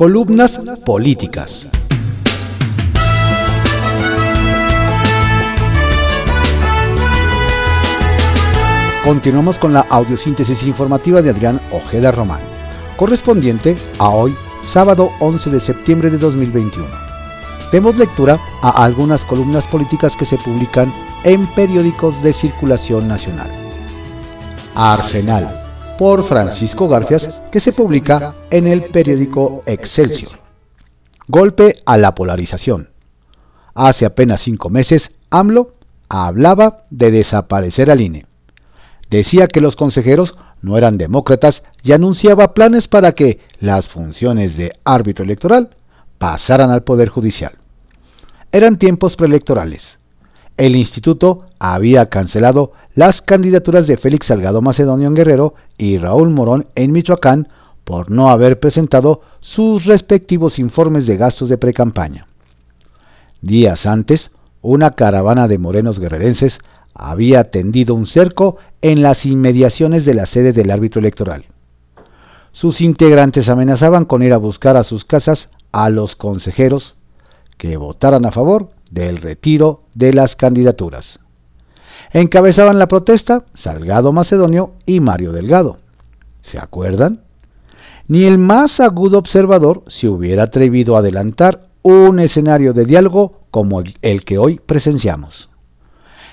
Columnas políticas. Continuamos con la audiosíntesis informativa de Adrián Ojeda Román, correspondiente a hoy, sábado 11 de septiembre de 2021. Demos lectura a algunas columnas políticas que se publican en periódicos de circulación nacional. Arsenal, por Francisco Garfias, que se publica en el periódico Excelsior. Golpe a la polarización. Hace apenas cinco meses, AMLO hablaba de desaparecer al INE decía que los consejeros no eran demócratas y anunciaba planes para que las funciones de árbitro electoral pasaran al Poder Judicial. Eran tiempos preelectorales. El instituto había cancelado las candidaturas de Félix Salgado Macedonio en Guerrero y Raúl Morón en Michoacán por no haber presentado sus respectivos informes de gastos de precampaña. Días antes, una caravana de morenos guerrerenses había tendido un cerco en las inmediaciones de la sede del árbitro electoral. Sus integrantes amenazaban con ir a buscar a sus casas a los consejeros que votaran a favor del retiro de las candidaturas. Encabezaban la protesta Salgado Macedonio y Mario Delgado. ¿Se acuerdan? Ni el más agudo observador se hubiera atrevido a adelantar un escenario de diálogo como el que hoy presenciamos.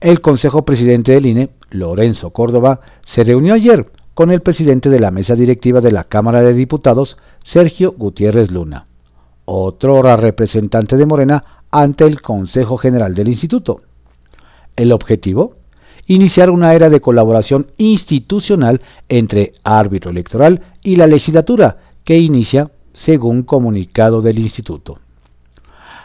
El Consejo Presidente del INE, Lorenzo Córdoba, se reunió ayer con el presidente de la mesa directiva de la Cámara de Diputados, Sergio Gutiérrez Luna, otro representante de Morena ante el Consejo General del Instituto. El objetivo, iniciar una era de colaboración institucional entre árbitro electoral y la legislatura, que inicia según comunicado del instituto.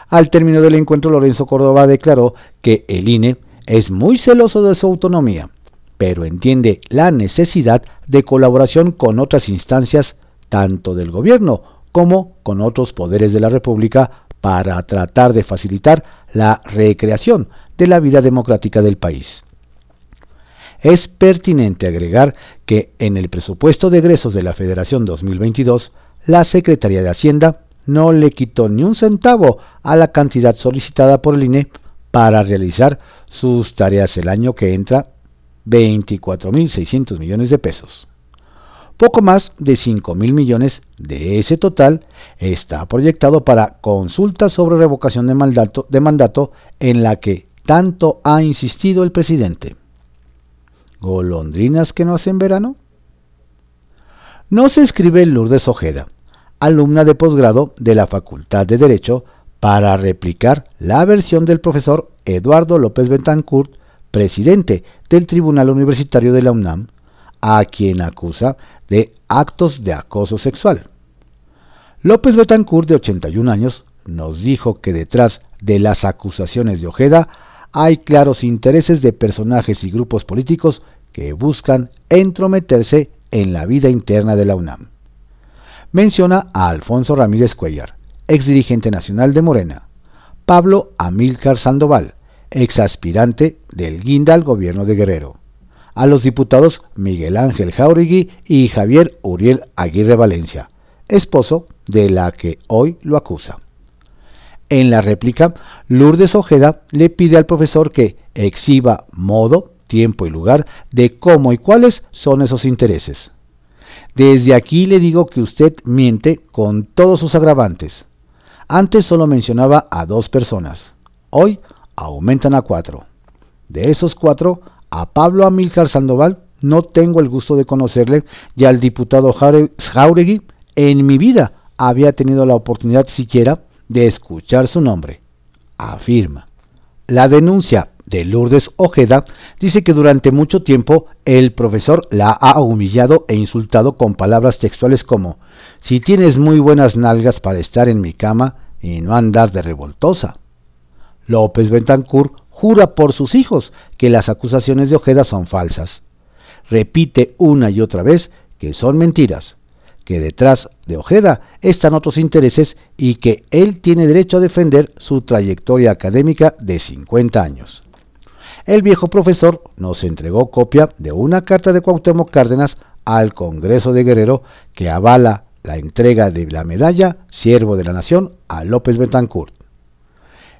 Al término del encuentro, Lorenzo Córdoba declaró que el INE es muy celoso de su autonomía, pero entiende la necesidad de colaboración con otras instancias, tanto del gobierno como con otros poderes de la República, para tratar de facilitar la recreación de la vida democrática del país. Es pertinente agregar que en el presupuesto de egresos de la Federación 2022, la Secretaría de Hacienda no le quitó ni un centavo a la cantidad solicitada por el INE para realizar sus tareas el año que entra 24.600 millones de pesos. Poco más de 5.000 millones de ese total está proyectado para consulta sobre revocación de mandato, de mandato en la que tanto ha insistido el presidente. ¿Golondrinas que no hacen verano? No se escribe Lourdes Ojeda, alumna de posgrado de la Facultad de Derecho para replicar la versión del profesor Eduardo López Betancourt, presidente del Tribunal Universitario de la UNAM, a quien acusa de actos de acoso sexual. López Betancourt, de 81 años, nos dijo que detrás de las acusaciones de Ojeda hay claros intereses de personajes y grupos políticos que buscan entrometerse en la vida interna de la UNAM. Menciona a Alfonso Ramírez Cuellar, ex dirigente nacional de Morena, Pablo Amílcar Sandoval, ex aspirante del Guinda al gobierno de Guerrero, a los diputados Miguel Ángel Jauregui y Javier Uriel Aguirre Valencia, esposo de la que hoy lo acusa. En la réplica, Lourdes Ojeda le pide al profesor que exhiba modo, tiempo y lugar de cómo y cuáles son esos intereses. Desde aquí le digo que usted miente con todos sus agravantes. Antes solo mencionaba a dos personas. Hoy aumentan a cuatro. De esos cuatro, a Pablo Amílcar Sandoval no tengo el gusto de conocerle y al diputado Jauregui en mi vida había tenido la oportunidad siquiera de escuchar su nombre. Afirma. La denuncia de Lourdes Ojeda dice que durante mucho tiempo el profesor la ha humillado e insultado con palabras textuales como si tienes muy buenas nalgas para estar en mi cama y no andar de revoltosa. López Bentancur jura por sus hijos que las acusaciones de Ojeda son falsas. Repite una y otra vez que son mentiras, que detrás de Ojeda están otros intereses y que él tiene derecho a defender su trayectoria académica de 50 años. El viejo profesor nos entregó copia de una carta de Cuauhtémoc Cárdenas al Congreso de Guerrero que avala la entrega de la medalla Siervo de la Nación a López Betancourt.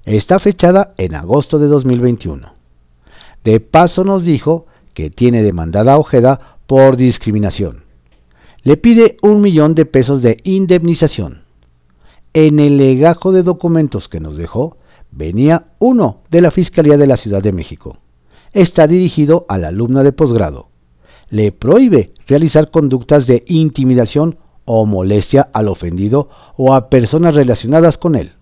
Está fechada en agosto de 2021. De paso nos dijo que tiene demandada a Ojeda por discriminación. Le pide un millón de pesos de indemnización. En el legajo de documentos que nos dejó, venía uno de la Fiscalía de la Ciudad de México. Está dirigido a la alumna de posgrado. Le prohíbe realizar conductas de intimidación o molestia al ofendido o a personas relacionadas con él.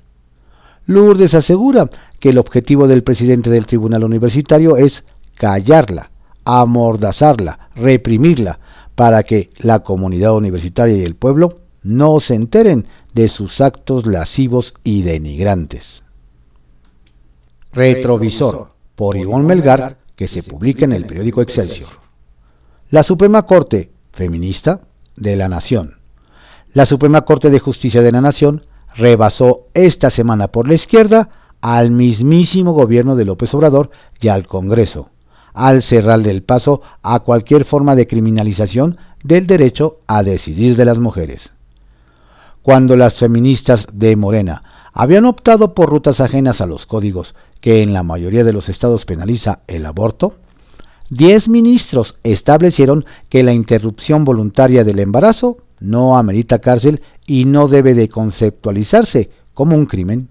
Lourdes asegura que el objetivo del presidente del Tribunal Universitario es callarla, amordazarla, reprimirla, para que la comunidad universitaria y el pueblo no se enteren de sus actos lascivos y denigrantes. Retrovisor, por Ivonne Melgar, que se publica en el periódico Excelsior. La Suprema Corte, feminista, de la Nación. La Suprema Corte de Justicia de la Nación rebasó esta semana por la izquierda al mismísimo gobierno de López Obrador y al Congreso, al cerrarle el paso a cualquier forma de criminalización del derecho a decidir de las mujeres. Cuando las feministas de Morena habían optado por rutas ajenas a los códigos que en la mayoría de los estados penaliza el aborto, diez ministros establecieron que la interrupción voluntaria del embarazo no amerita cárcel y no debe de conceptualizarse como un crimen.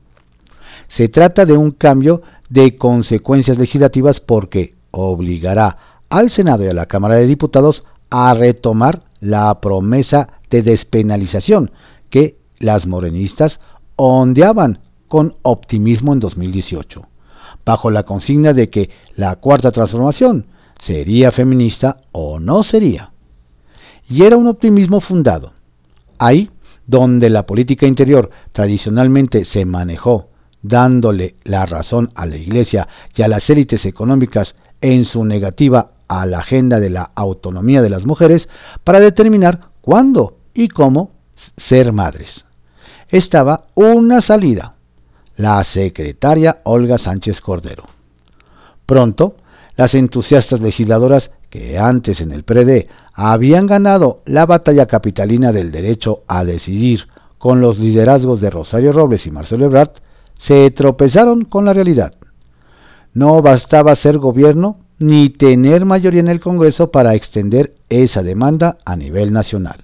Se trata de un cambio de consecuencias legislativas porque obligará al Senado y a la Cámara de Diputados a retomar la promesa de despenalización que las morenistas ondeaban con optimismo en 2018, bajo la consigna de que la cuarta transformación sería feminista o no sería. Y era un optimismo fundado. Ahí donde la política interior tradicionalmente se manejó dándole la razón a la Iglesia y a las élites económicas en su negativa a la agenda de la autonomía de las mujeres para determinar cuándo y cómo ser madres. Estaba una salida, la secretaria Olga Sánchez Cordero. Pronto, las entusiastas legisladoras que antes en el PRD habían ganado la batalla capitalina del derecho a decidir con los liderazgos de Rosario Robles y Marcelo Ebrard, se tropezaron con la realidad. No bastaba ser gobierno ni tener mayoría en el Congreso para extender esa demanda a nivel nacional.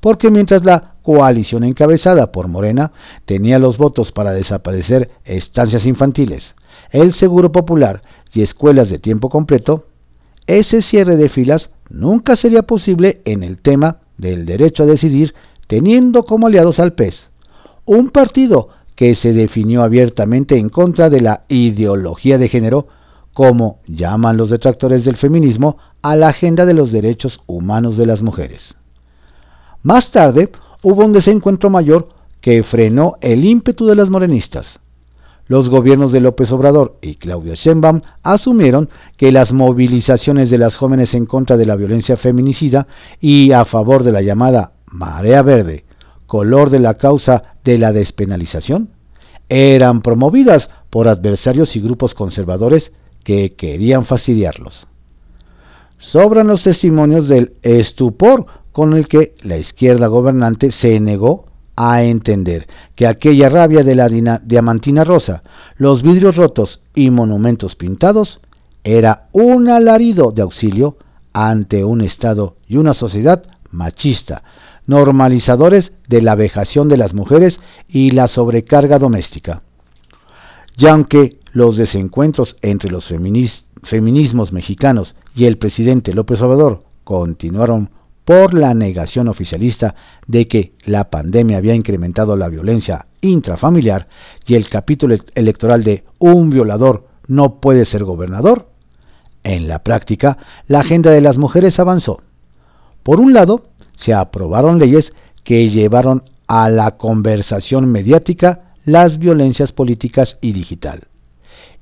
Porque mientras la coalición encabezada por Morena tenía los votos para desaparecer estancias infantiles, el Seguro Popular y escuelas de tiempo completo, ese cierre de filas nunca sería posible en el tema del derecho a decidir teniendo como aliados al PES, un partido que se definió abiertamente en contra de la ideología de género, como llaman los detractores del feminismo, a la agenda de los derechos humanos de las mujeres. Más tarde hubo un desencuentro mayor que frenó el ímpetu de las morenistas los gobiernos de López Obrador y Claudia Sheinbaum asumieron que las movilizaciones de las jóvenes en contra de la violencia feminicida y a favor de la llamada marea verde, color de la causa de la despenalización, eran promovidas por adversarios y grupos conservadores que querían fastidiarlos. Sobran los testimonios del estupor con el que la izquierda gobernante se negó a entender que aquella rabia de la diamantina rosa, los vidrios rotos y monumentos pintados era un alarido de auxilio ante un Estado y una sociedad machista, normalizadores de la vejación de las mujeres y la sobrecarga doméstica. Y aunque los desencuentros entre los feminismos mexicanos y el presidente López Obrador continuaron por la negación oficialista de que la pandemia había incrementado la violencia intrafamiliar y el capítulo electoral de un violador no puede ser gobernador, en la práctica la agenda de las mujeres avanzó. Por un lado, se aprobaron leyes que llevaron a la conversación mediática las violencias políticas y digital.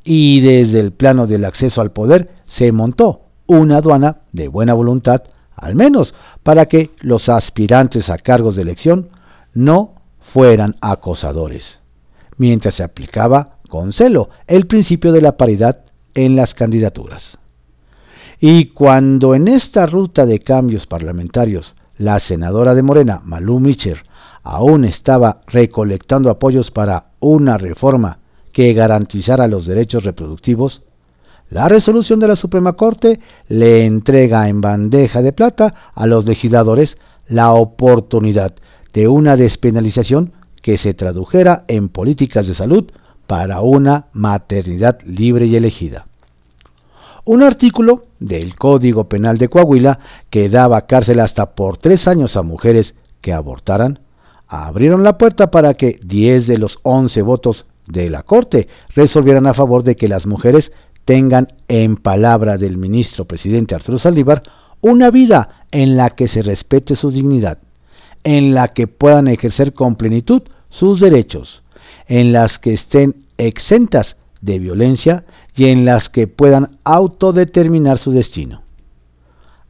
Y desde el plano del acceso al poder se montó una aduana de buena voluntad al menos para que los aspirantes a cargos de elección no fueran acosadores, mientras se aplicaba con celo el principio de la paridad en las candidaturas. Y cuando en esta ruta de cambios parlamentarios la senadora de Morena, Malú Micher, aún estaba recolectando apoyos para una reforma que garantizara los derechos reproductivos, la resolución de la Suprema Corte le entrega en bandeja de plata a los legisladores la oportunidad de una despenalización que se tradujera en políticas de salud para una maternidad libre y elegida. Un artículo del Código Penal de Coahuila que daba cárcel hasta por tres años a mujeres que abortaran, abrieron la puerta para que 10 de los 11 votos de la Corte resolvieran a favor de que las mujeres tengan, en palabra del ministro presidente Arturo Saldívar, una vida en la que se respete su dignidad, en la que puedan ejercer con plenitud sus derechos, en las que estén exentas de violencia y en las que puedan autodeterminar su destino.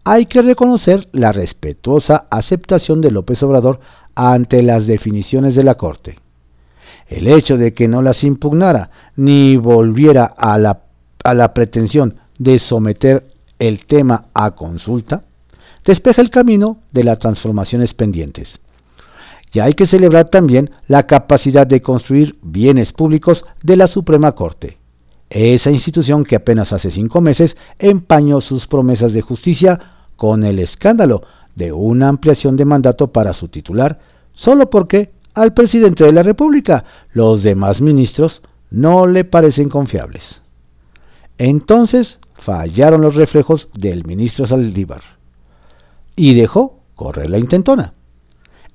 Hay que reconocer la respetuosa aceptación de López Obrador ante las definiciones de la Corte. El hecho de que no las impugnara ni volviera a la, a la pretensión de someter el tema a consulta, despeja el camino de las transformaciones pendientes. Y hay que celebrar también la capacidad de construir bienes públicos de la Suprema Corte, esa institución que apenas hace cinco meses empañó sus promesas de justicia con el escándalo de una ampliación de mandato para su titular, solo porque al presidente de la República los demás ministros no le parecen confiables. Entonces fallaron los reflejos del ministro Saldívar y dejó correr la intentona.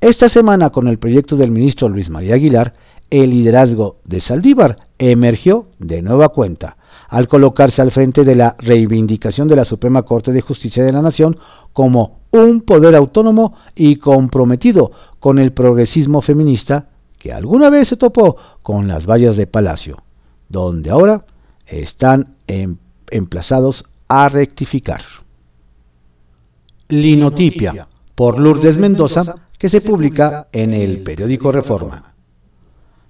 Esta semana, con el proyecto del ministro Luis María Aguilar, el liderazgo de Saldívar emergió de nueva cuenta al colocarse al frente de la reivindicación de la Suprema Corte de Justicia de la Nación como un poder autónomo y comprometido con el progresismo feminista que alguna vez se topó con las vallas de Palacio, donde ahora están em, emplazados a rectificar. Linotipia, por Lourdes Mendoza, que se publica en el periódico Reforma.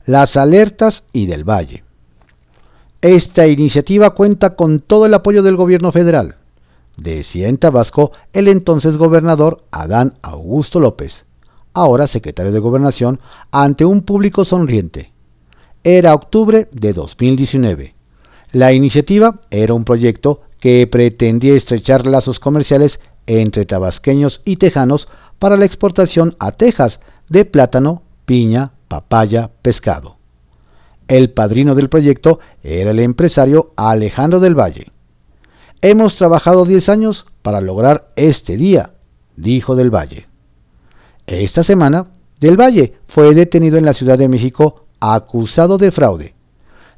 Las alertas y del Valle. Esta iniciativa cuenta con todo el apoyo del gobierno federal, decía en Tabasco el entonces gobernador Adán Augusto López, ahora secretario de Gobernación, ante un público sonriente. Era octubre de 2019. La iniciativa era un proyecto que pretendía estrechar lazos comerciales entre tabasqueños y tejanos para la exportación a Texas de plátano, piña, papaya, pescado. El padrino del proyecto era el empresario Alejandro del Valle. Hemos trabajado 10 años para lograr este día, dijo del Valle. Esta semana, del Valle fue detenido en la Ciudad de México acusado de fraude.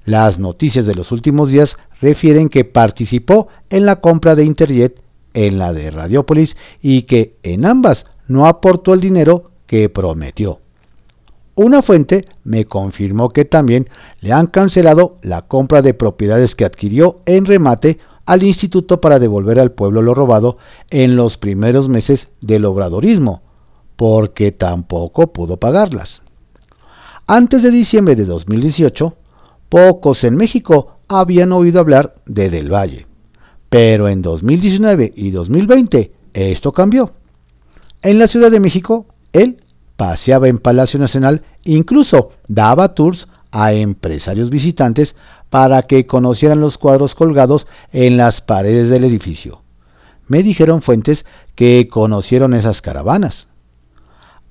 Las noticias de los últimos días refieren que participó en la compra de Interjet, en la de Radiopolis y que en ambas no aportó el dinero que prometió. Una fuente me confirmó que también le han cancelado la compra de propiedades que adquirió en remate al instituto para devolver al pueblo lo robado en los primeros meses del obradorismo, porque tampoco pudo pagarlas. Antes de diciembre de 2018, pocos en México habían oído hablar de Del Valle, pero en 2019 y 2020 esto cambió. En la Ciudad de México, él paseaba en Palacio Nacional, incluso daba tours a empresarios visitantes para que conocieran los cuadros colgados en las paredes del edificio. Me dijeron fuentes que conocieron esas caravanas.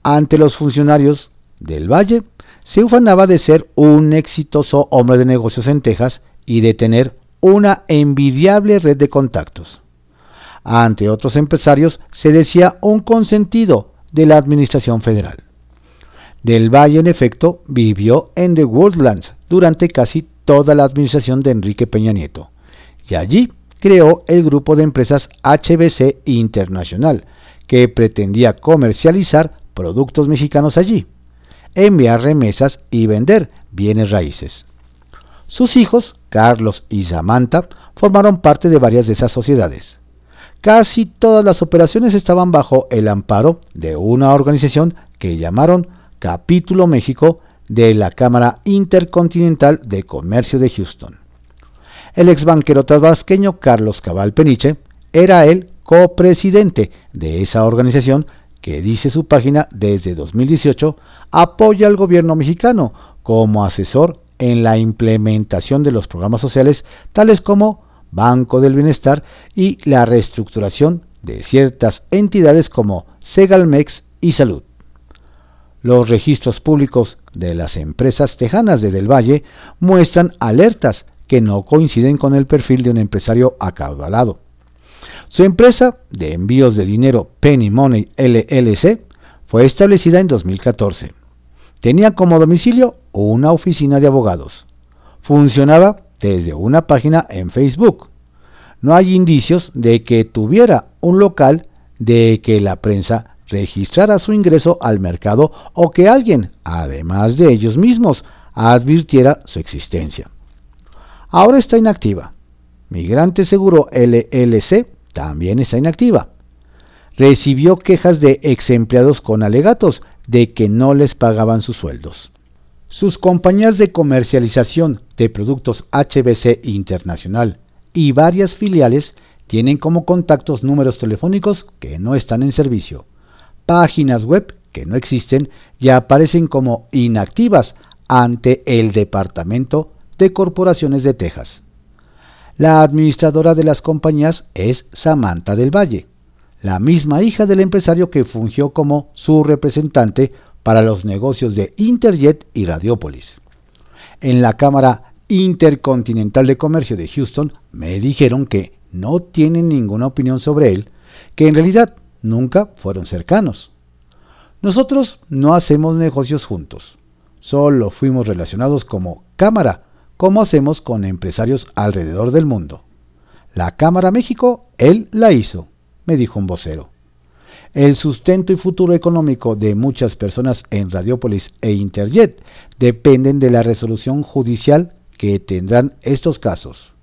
Ante los funcionarios del Valle, se ufanaba de ser un exitoso hombre de negocios en Texas y de tener una envidiable red de contactos. Ante otros empresarios se decía un consentido de la Administración Federal. Del Valle, en efecto, vivió en The Woodlands durante casi toda la administración de Enrique Peña Nieto, y allí creó el grupo de empresas HBC Internacional, que pretendía comercializar productos mexicanos allí, enviar remesas y vender bienes raíces. Sus hijos, Carlos y Samantha, formaron parte de varias de esas sociedades. Casi todas las operaciones estaban bajo el amparo de una organización que llamaron Capítulo México de la Cámara Intercontinental de Comercio de Houston. El ex banquero tabasqueño Carlos Cabal Peniche era el copresidente de esa organización que dice su página desde 2018, apoya al gobierno mexicano como asesor en la implementación de los programas sociales tales como Banco del Bienestar y la reestructuración de ciertas entidades como Segalmex y Salud. Los registros públicos de las empresas tejanas de Del Valle muestran alertas que no coinciden con el perfil de un empresario acaudalado. Su empresa de envíos de dinero Penny Money LLC fue establecida en 2014. Tenía como domicilio una oficina de abogados. Funcionaba desde una página en Facebook. No hay indicios de que tuviera un local de que la prensa registrara su ingreso al mercado o que alguien, además de ellos mismos, advirtiera su existencia. Ahora está inactiva. Migrante Seguro LLC también está inactiva. Recibió quejas de ex empleados con alegatos de que no les pagaban sus sueldos. Sus compañías de comercialización de productos HBC Internacional y varias filiales tienen como contactos números telefónicos que no están en servicio, páginas web que no existen y aparecen como inactivas ante el Departamento de Corporaciones de Texas. La administradora de las compañías es Samantha del Valle, la misma hija del empresario que fungió como su representante para los negocios de Interjet y Radiopolis. En la Cámara Intercontinental de Comercio de Houston me dijeron que no tienen ninguna opinión sobre él, que en realidad nunca fueron cercanos. Nosotros no hacemos negocios juntos, solo fuimos relacionados como cámara, como hacemos con empresarios alrededor del mundo. La Cámara México, él la hizo, me dijo un vocero. El sustento y futuro económico de muchas personas en Radiopolis e Interjet dependen de la resolución judicial que tendrán estos casos.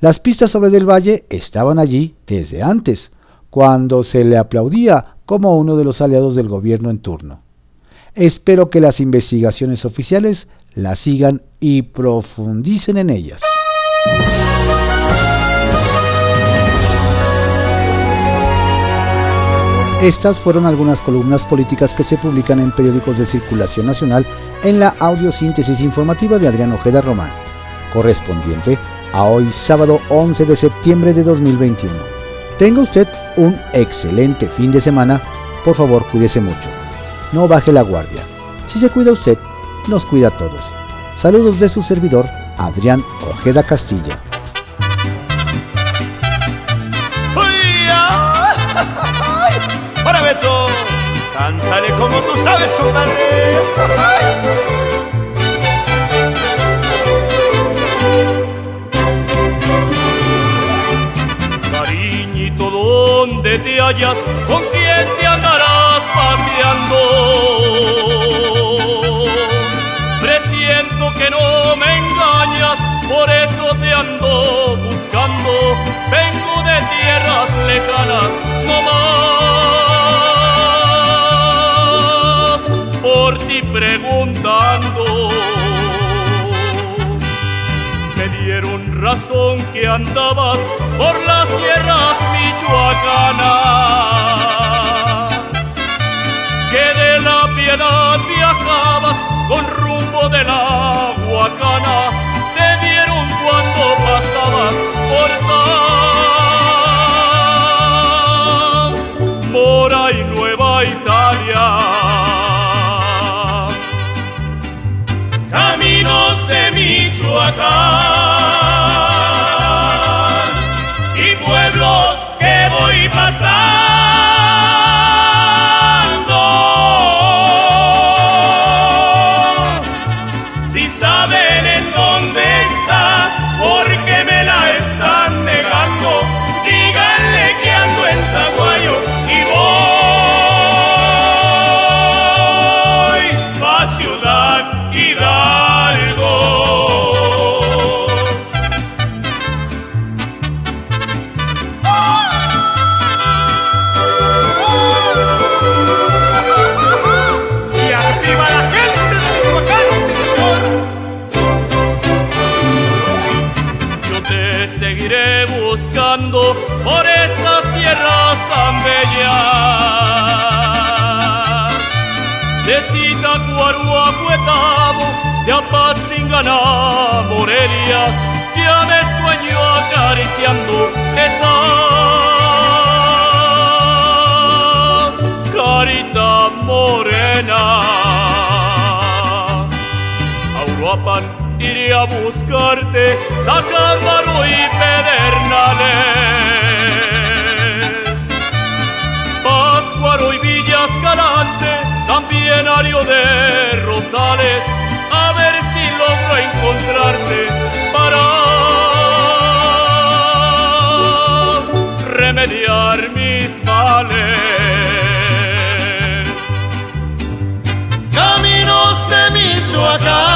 Las pistas sobre Del Valle estaban allí desde antes, cuando se le aplaudía como uno de los aliados del gobierno en turno. Espero que las investigaciones oficiales la sigan y profundicen en ellas. Estas fueron algunas columnas políticas que se publican en periódicos de circulación nacional en la audiosíntesis informativa de Adrián Ojeda Román, correspondiente a hoy sábado 11 de septiembre de 2021. Tenga usted un excelente fin de semana, por favor cuídese mucho. No baje la guardia. Si se cuida usted, nos cuida a todos. Saludos de su servidor, Adrián Ojeda Castilla. cántale como tú sabes, compadre. Cariñito, ¿dónde te hallas? ¿Con no más. por ti preguntando. Me dieron razón que andabas por las tierras michoacanas, Huetamo, de Apatzingana, Morelia, ya me sueño acariciando esa carita morena. Auruapan iré a buscarte, Tacámbaro y Pedernales. Páscuaro y Villas Calante, también Ario de Rosales, a ver si logro encontrarte para remediar mis males. Caminos de Michoacán